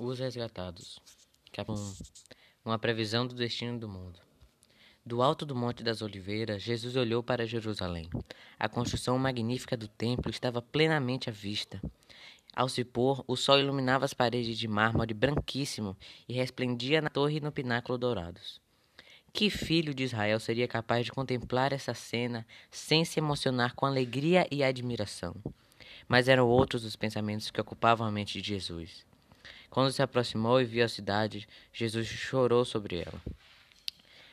Os Resgatados. Capítulo 1. Uma previsão do destino do mundo. Do alto do Monte das Oliveiras, Jesus olhou para Jerusalém. A construção magnífica do templo estava plenamente à vista. Ao se pôr, o sol iluminava as paredes de mármore branquíssimo e resplendia na torre e no pináculo dourados. Que filho de Israel seria capaz de contemplar essa cena sem se emocionar com alegria e admiração? Mas eram outros os pensamentos que ocupavam a mente de Jesus. Quando se aproximou e viu a cidade, Jesus chorou sobre ela.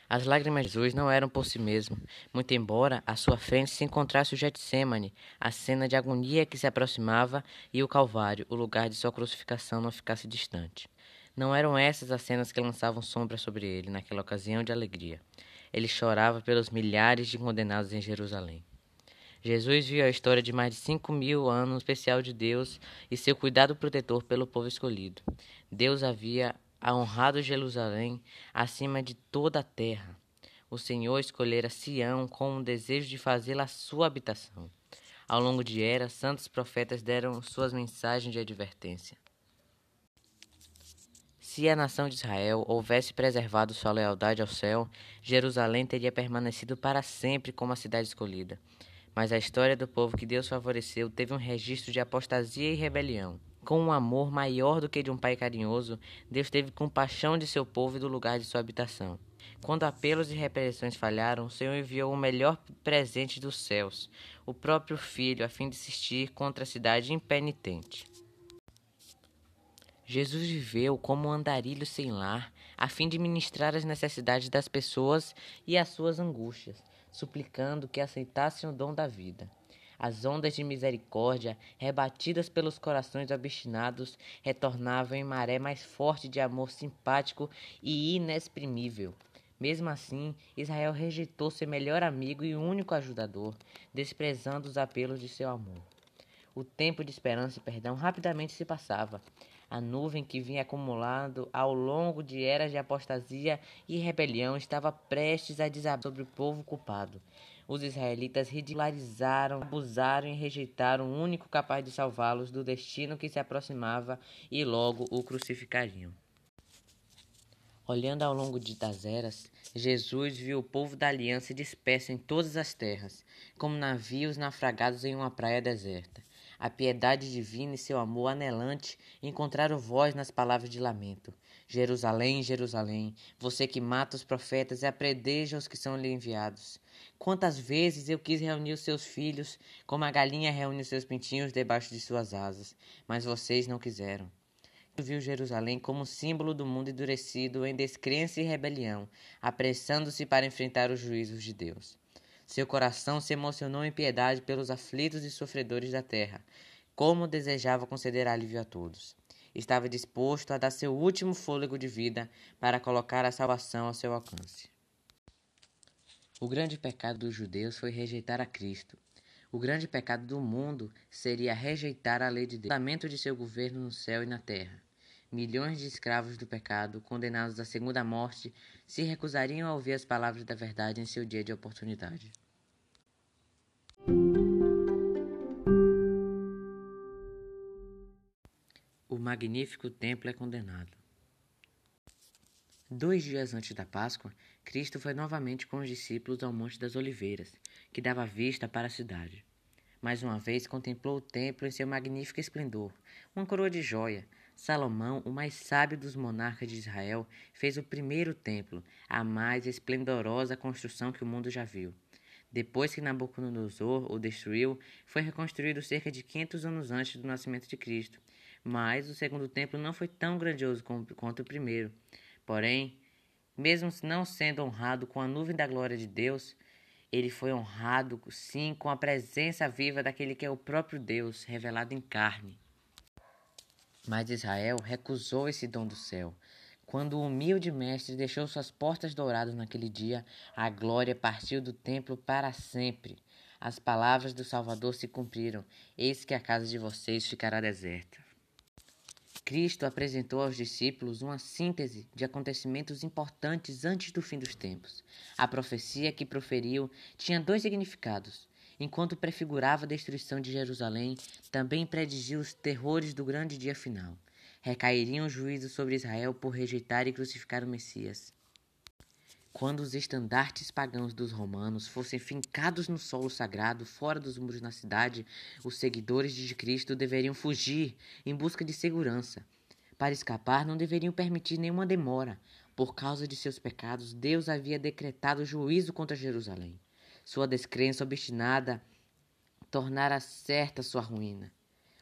As lágrimas de Jesus não eram por si mesmo, muito embora à sua frente se encontrasse o Getsemane, a cena de agonia que se aproximava, e o Calvário, o lugar de sua crucificação, não ficasse distante. Não eram essas as cenas que lançavam sombra sobre ele naquela ocasião de alegria. Ele chorava pelos milhares de condenados em Jerusalém. Jesus viu a história de mais de cinco mil anos especial de Deus e seu cuidado protetor pelo povo escolhido. Deus havia honrado Jerusalém acima de toda a terra. O Senhor escolhera Sião com o desejo de fazê-la sua habitação. Ao longo de eras, santos profetas deram suas mensagens de advertência. Se a nação de Israel houvesse preservado sua lealdade ao céu, Jerusalém teria permanecido para sempre como a cidade escolhida. Mas a história do povo que Deus favoreceu teve um registro de apostasia e rebelião. Com um amor maior do que de um pai carinhoso, Deus teve compaixão de seu povo e do lugar de sua habitação. Quando apelos e repressões falharam, o Senhor enviou o melhor presente dos céus, o próprio Filho, a fim de assistir contra a cidade impenitente. Jesus viveu como um andarilho sem lar, a fim de ministrar as necessidades das pessoas e as suas angústias suplicando que aceitassem o dom da vida. As ondas de misericórdia, rebatidas pelos corações obstinados, retornavam em maré mais forte de amor simpático e inexprimível. Mesmo assim, Israel rejeitou seu melhor amigo e único ajudador, desprezando os apelos de seu amor. O tempo de esperança e perdão rapidamente se passava. A nuvem que vinha acumulando ao longo de eras de apostasia e rebelião estava prestes a desabar sobre o povo culpado. Os israelitas ridicularizaram, abusaram e rejeitaram o único capaz de salvá-los do destino que se aproximava e logo o crucificariam. Olhando ao longo de das eras, Jesus viu o povo da aliança disperso em todas as terras, como navios naufragados em uma praia deserta a piedade divina e seu amor anelante encontraram voz nas palavras de lamento. Jerusalém, Jerusalém, você que mata os profetas e apredeja os que são lhe enviados. Quantas vezes eu quis reunir os seus filhos, como a galinha reúne os seus pintinhos debaixo de suas asas, mas vocês não quiseram. Viu Jerusalém como símbolo do mundo endurecido em descrença e rebelião, apressando-se para enfrentar os juízos de Deus. Seu coração se emocionou em piedade pelos aflitos e sofredores da terra, como desejava conceder alívio a todos. Estava disposto a dar seu último fôlego de vida para colocar a salvação ao seu alcance. O grande pecado dos judeus foi rejeitar a Cristo. O grande pecado do mundo seria rejeitar a lei de Deus, o de seu governo no céu e na terra. Milhões de escravos do pecado, condenados à segunda morte, se recusariam a ouvir as palavras da verdade em seu dia de oportunidade. O magnífico templo é condenado. Dois dias antes da Páscoa, Cristo foi novamente com os discípulos ao Monte das Oliveiras, que dava vista para a cidade. Mais uma vez contemplou o templo em seu magnífico esplendor, uma coroa de joia, Salomão, o mais sábio dos monarcas de Israel, fez o primeiro templo, a mais esplendorosa construção que o mundo já viu. Depois que Nabucodonosor o destruiu, foi reconstruído cerca de 500 anos antes do nascimento de Cristo. Mas o segundo templo não foi tão grandioso quanto o primeiro. Porém, mesmo não sendo honrado com a nuvem da glória de Deus, ele foi honrado sim com a presença viva daquele que é o próprio Deus, revelado em carne. Mas Israel recusou esse dom do céu. Quando o humilde mestre deixou suas portas douradas naquele dia, a glória partiu do templo para sempre. As palavras do Salvador se cumpriram: Eis que a casa de vocês ficará deserta. Cristo apresentou aos discípulos uma síntese de acontecimentos importantes antes do fim dos tempos. A profecia que proferiu tinha dois significados. Enquanto prefigurava a destruição de Jerusalém, também predigiu os terrores do grande dia final. Recairiam juízos sobre Israel por rejeitar e crucificar o Messias. Quando os estandartes pagãos dos romanos fossem fincados no solo sagrado, fora dos muros da cidade, os seguidores de Cristo deveriam fugir em busca de segurança. Para escapar, não deveriam permitir nenhuma demora. Por causa de seus pecados, Deus havia decretado juízo contra Jerusalém. Sua descrença obstinada tornara certa sua ruína.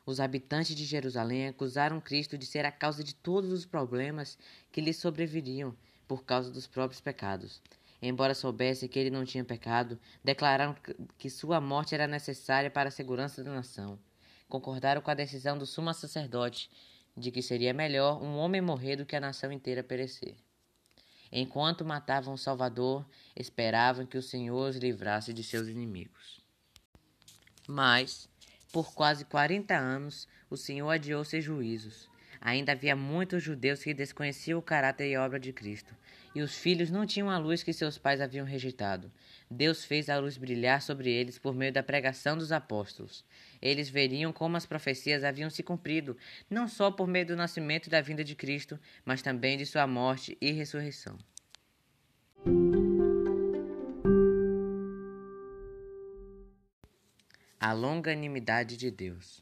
Os habitantes de Jerusalém acusaram Cristo de ser a causa de todos os problemas que lhe sobreviriam por causa dos próprios pecados. Embora soubesse que ele não tinha pecado, declararam que sua morte era necessária para a segurança da nação. Concordaram com a decisão do sumo sacerdote de que seria melhor um homem morrer do que a nação inteira perecer. Enquanto matavam o Salvador, esperavam que o Senhor os livrasse de seus inimigos. Mas, por quase quarenta anos, o Senhor adiou seus juízos. Ainda havia muitos judeus que desconheciam o caráter e obra de Cristo, e os filhos não tinham a luz que seus pais haviam rejeitado. Deus fez a luz brilhar sobre eles por meio da pregação dos apóstolos. Eles veriam como as profecias haviam se cumprido, não só por meio do nascimento e da vinda de Cristo, mas também de sua morte e ressurreição. A longanimidade de Deus.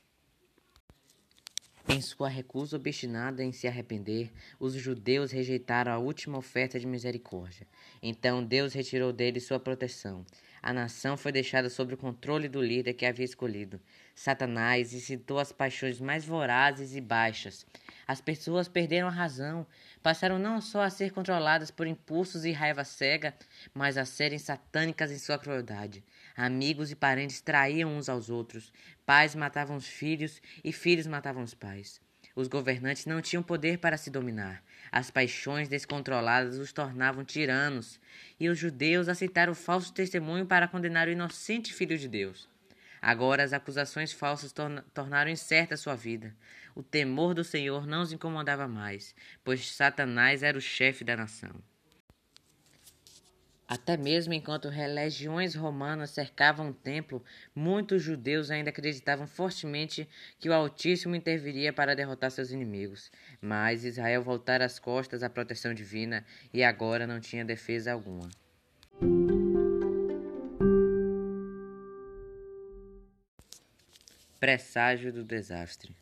Em sua recusa obstinada em se arrepender, os judeus rejeitaram a última oferta de misericórdia. Então Deus retirou deles sua proteção. A nação foi deixada sob o controle do líder que havia escolhido. Satanás incitou as paixões mais vorazes e baixas. As pessoas perderam a razão, passaram não só a ser controladas por impulsos e raiva cega, mas a serem satânicas em sua crueldade. Amigos e parentes traíam uns aos outros, pais matavam os filhos e filhos matavam os pais. Os governantes não tinham poder para se dominar. As paixões descontroladas os tornavam tiranos, e os judeus aceitaram o falso testemunho para condenar o inocente filho de Deus. Agora as acusações falsas tornaram incerta sua vida. O temor do Senhor não os incomodava mais, pois Satanás era o chefe da nação. Até mesmo enquanto legiões romanas cercavam o templo, muitos judeus ainda acreditavam fortemente que o Altíssimo interviria para derrotar seus inimigos. Mas Israel voltara as costas à proteção divina e agora não tinha defesa alguma. Presságio do desastre.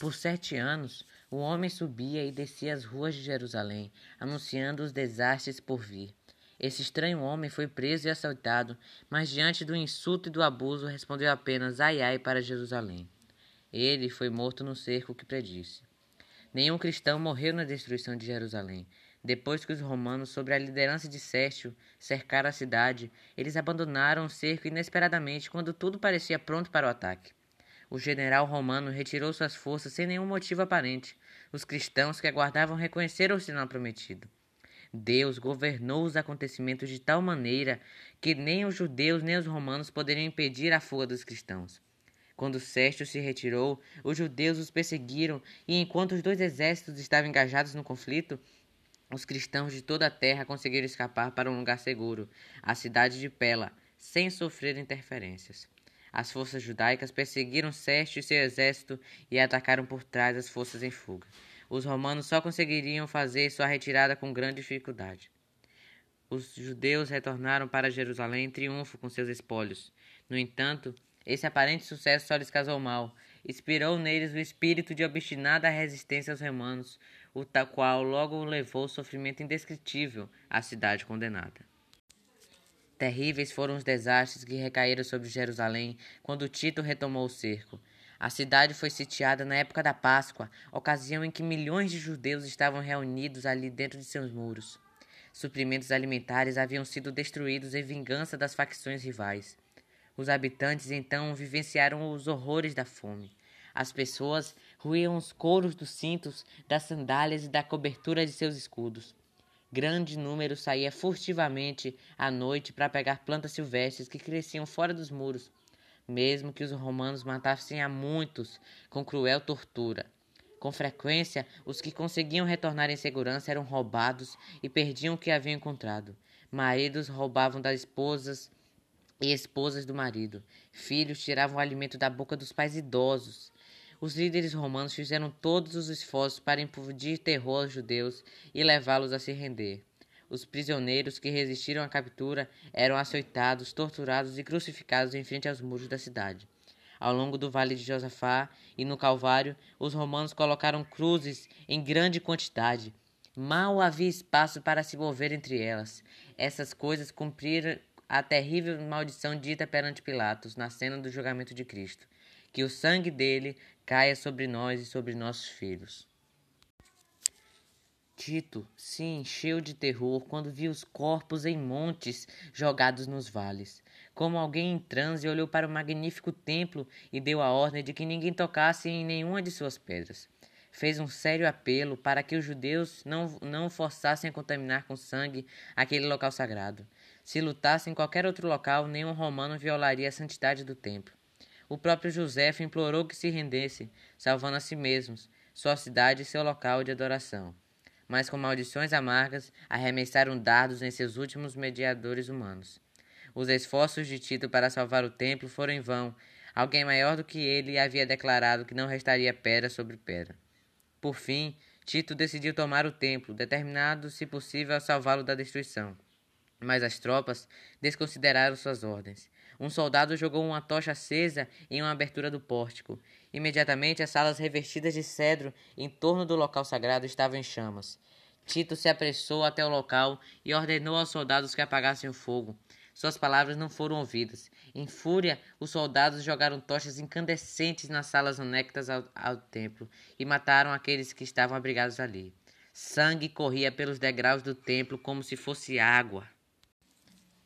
Por sete anos, o homem subia e descia as ruas de Jerusalém, anunciando os desastres por vir. Esse estranho homem foi preso e assaltado, mas diante do insulto e do abuso respondeu apenas ai ai para Jerusalém. Ele foi morto no cerco que predisse. Nenhum cristão morreu na destruição de Jerusalém. Depois que os romanos, sob a liderança de Sérgio, cercaram a cidade, eles abandonaram o cerco inesperadamente quando tudo parecia pronto para o ataque. O general romano retirou suas forças sem nenhum motivo aparente. Os cristãos que aguardavam reconheceram o sinal prometido. Deus governou os acontecimentos de tal maneira que nem os judeus nem os romanos poderiam impedir a fuga dos cristãos. Quando Sérgio se retirou, os judeus os perseguiram, e enquanto os dois exércitos estavam engajados no conflito, os cristãos de toda a terra conseguiram escapar para um lugar seguro, a cidade de Pela, sem sofrer interferências. As forças judaicas perseguiram Sérgio e seu exército e atacaram por trás as forças em fuga. Os romanos só conseguiriam fazer sua retirada com grande dificuldade. Os judeus retornaram para Jerusalém em triunfo com seus espólios. No entanto, esse aparente sucesso só lhes casou mal. Inspirou neles o espírito de obstinada resistência aos romanos, o tal qual logo levou sofrimento indescritível à cidade condenada. Terríveis foram os desastres que recaíram sobre Jerusalém quando Tito retomou o cerco. A cidade foi sitiada na época da Páscoa, ocasião em que milhões de judeus estavam reunidos ali dentro de seus muros. Suprimentos alimentares haviam sido destruídos em vingança das facções rivais. Os habitantes então vivenciaram os horrores da fome. As pessoas ruíam os couros dos cintos, das sandálias e da cobertura de seus escudos. Grande número saía furtivamente à noite para pegar plantas silvestres que cresciam fora dos muros, mesmo que os romanos matassem a muitos com cruel tortura. Com frequência, os que conseguiam retornar em segurança eram roubados e perdiam o que haviam encontrado. Maridos roubavam das esposas e esposas do marido. Filhos tiravam o alimento da boca dos pais idosos. Os líderes romanos fizeram todos os esforços para infundir terror aos judeus e levá-los a se render. Os prisioneiros que resistiram à captura eram açoitados, torturados e crucificados em frente aos muros da cidade. Ao longo do vale de Josafá e no Calvário, os romanos colocaram cruzes em grande quantidade. Mal havia espaço para se mover entre elas. Essas coisas cumpriram a terrível maldição dita perante Pilatos na cena do julgamento de Cristo que o sangue dele caia sobre nós e sobre nossos filhos. Tito se encheu de terror quando viu os corpos em montes jogados nos vales. Como alguém em transe, olhou para o magnífico templo e deu a ordem de que ninguém tocasse em nenhuma de suas pedras. Fez um sério apelo para que os judeus não, não forçassem a contaminar com sangue aquele local sagrado. Se lutasse em qualquer outro local, nenhum romano violaria a santidade do templo. O próprio José implorou que se rendesse, salvando a si mesmos, sua cidade e seu local de adoração. Mas com maldições amargas, arremessaram dardos em seus últimos mediadores humanos. Os esforços de Tito para salvar o templo foram em vão. Alguém maior do que ele havia declarado que não restaria pedra sobre pedra. Por fim, Tito decidiu tomar o templo, determinado, se possível, a salvá-lo da destruição. Mas as tropas desconsideraram suas ordens. Um soldado jogou uma tocha acesa em uma abertura do pórtico. Imediatamente as salas revestidas de cedro em torno do local sagrado estavam em chamas. Tito se apressou até o local e ordenou aos soldados que apagassem o fogo. Suas palavras não foram ouvidas. Em fúria, os soldados jogaram tochas incandescentes nas salas anexas ao, ao templo e mataram aqueles que estavam abrigados ali. Sangue corria pelos degraus do templo como se fosse água.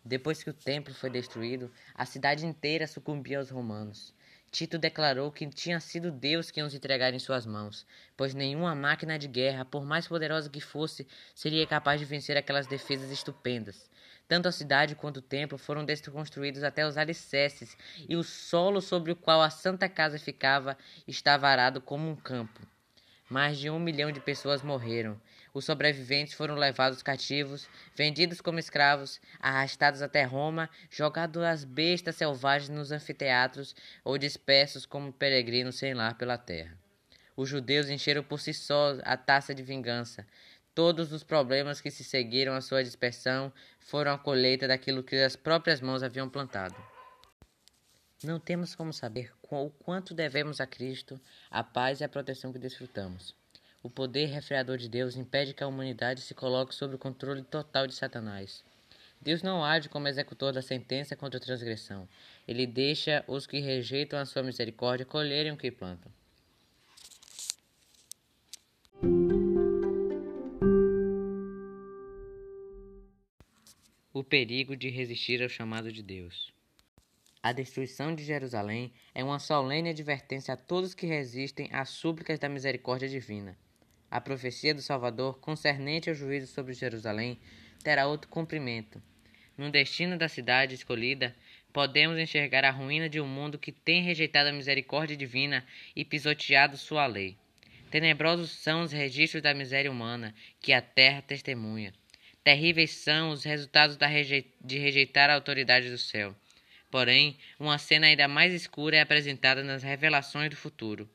Depois que o templo foi destruído, a cidade inteira sucumbiu aos romanos. Tito declarou que tinha sido Deus quem os entregara em suas mãos, pois nenhuma máquina de guerra, por mais poderosa que fosse, seria capaz de vencer aquelas defesas estupendas. Tanto a cidade quanto o templo foram desconstruídos até os alicerces, e o solo sobre o qual a Santa Casa ficava estava arado como um campo. Mais de um milhão de pessoas morreram, os sobreviventes foram levados cativos, vendidos como escravos, arrastados até Roma, jogados às bestas selvagens nos anfiteatros ou dispersos como peregrinos sem lar pela terra. Os judeus encheram por si só a taça de vingança. Todos os problemas que se seguiram à sua dispersão foram a colheita daquilo que as próprias mãos haviam plantado. Não temos como saber o quanto devemos a Cristo a paz e a proteção que desfrutamos. O poder refreador de Deus impede que a humanidade se coloque sob o controle total de Satanás. Deus não age como executor da sentença contra a transgressão. Ele deixa os que rejeitam a sua misericórdia colherem o que plantam. O perigo de resistir ao chamado de Deus. A destruição de Jerusalém é uma solene advertência a todos que resistem às súplicas da misericórdia divina. A profecia do Salvador concernente ao juízo sobre Jerusalém terá outro cumprimento. No destino da cidade escolhida, podemos enxergar a ruína de um mundo que tem rejeitado a misericórdia divina e pisoteado sua lei. Tenebrosos são os registros da miséria humana que a terra testemunha. Terríveis são os resultados de rejeitar a autoridade do céu. Porém, uma cena ainda mais escura é apresentada nas revelações do futuro.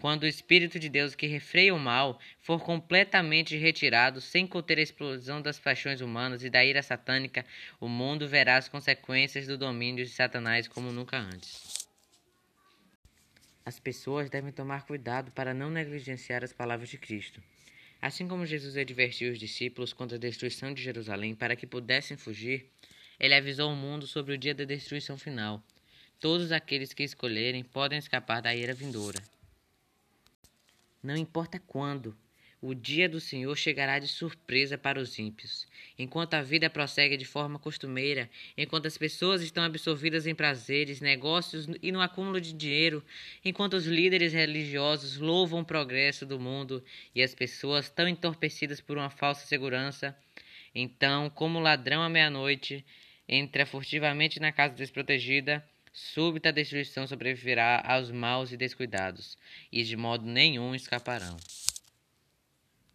Quando o Espírito de Deus que refreia o mal for completamente retirado, sem conter a explosão das paixões humanas e da ira satânica, o mundo verá as consequências do domínio de Satanás como nunca antes. As pessoas devem tomar cuidado para não negligenciar as palavras de Cristo. Assim como Jesus advertiu os discípulos contra a destruição de Jerusalém para que pudessem fugir, ele avisou o mundo sobre o dia da destruição final. Todos aqueles que escolherem podem escapar da ira vindoura. Não importa quando, o dia do Senhor chegará de surpresa para os ímpios. Enquanto a vida prossegue de forma costumeira, enquanto as pessoas estão absorvidas em prazeres, negócios e no acúmulo de dinheiro, enquanto os líderes religiosos louvam o progresso do mundo e as pessoas tão entorpecidas por uma falsa segurança, então, como ladrão à meia-noite, entra furtivamente na casa desprotegida súbita destruição sobreviverá aos maus e descuidados, e de modo nenhum escaparão.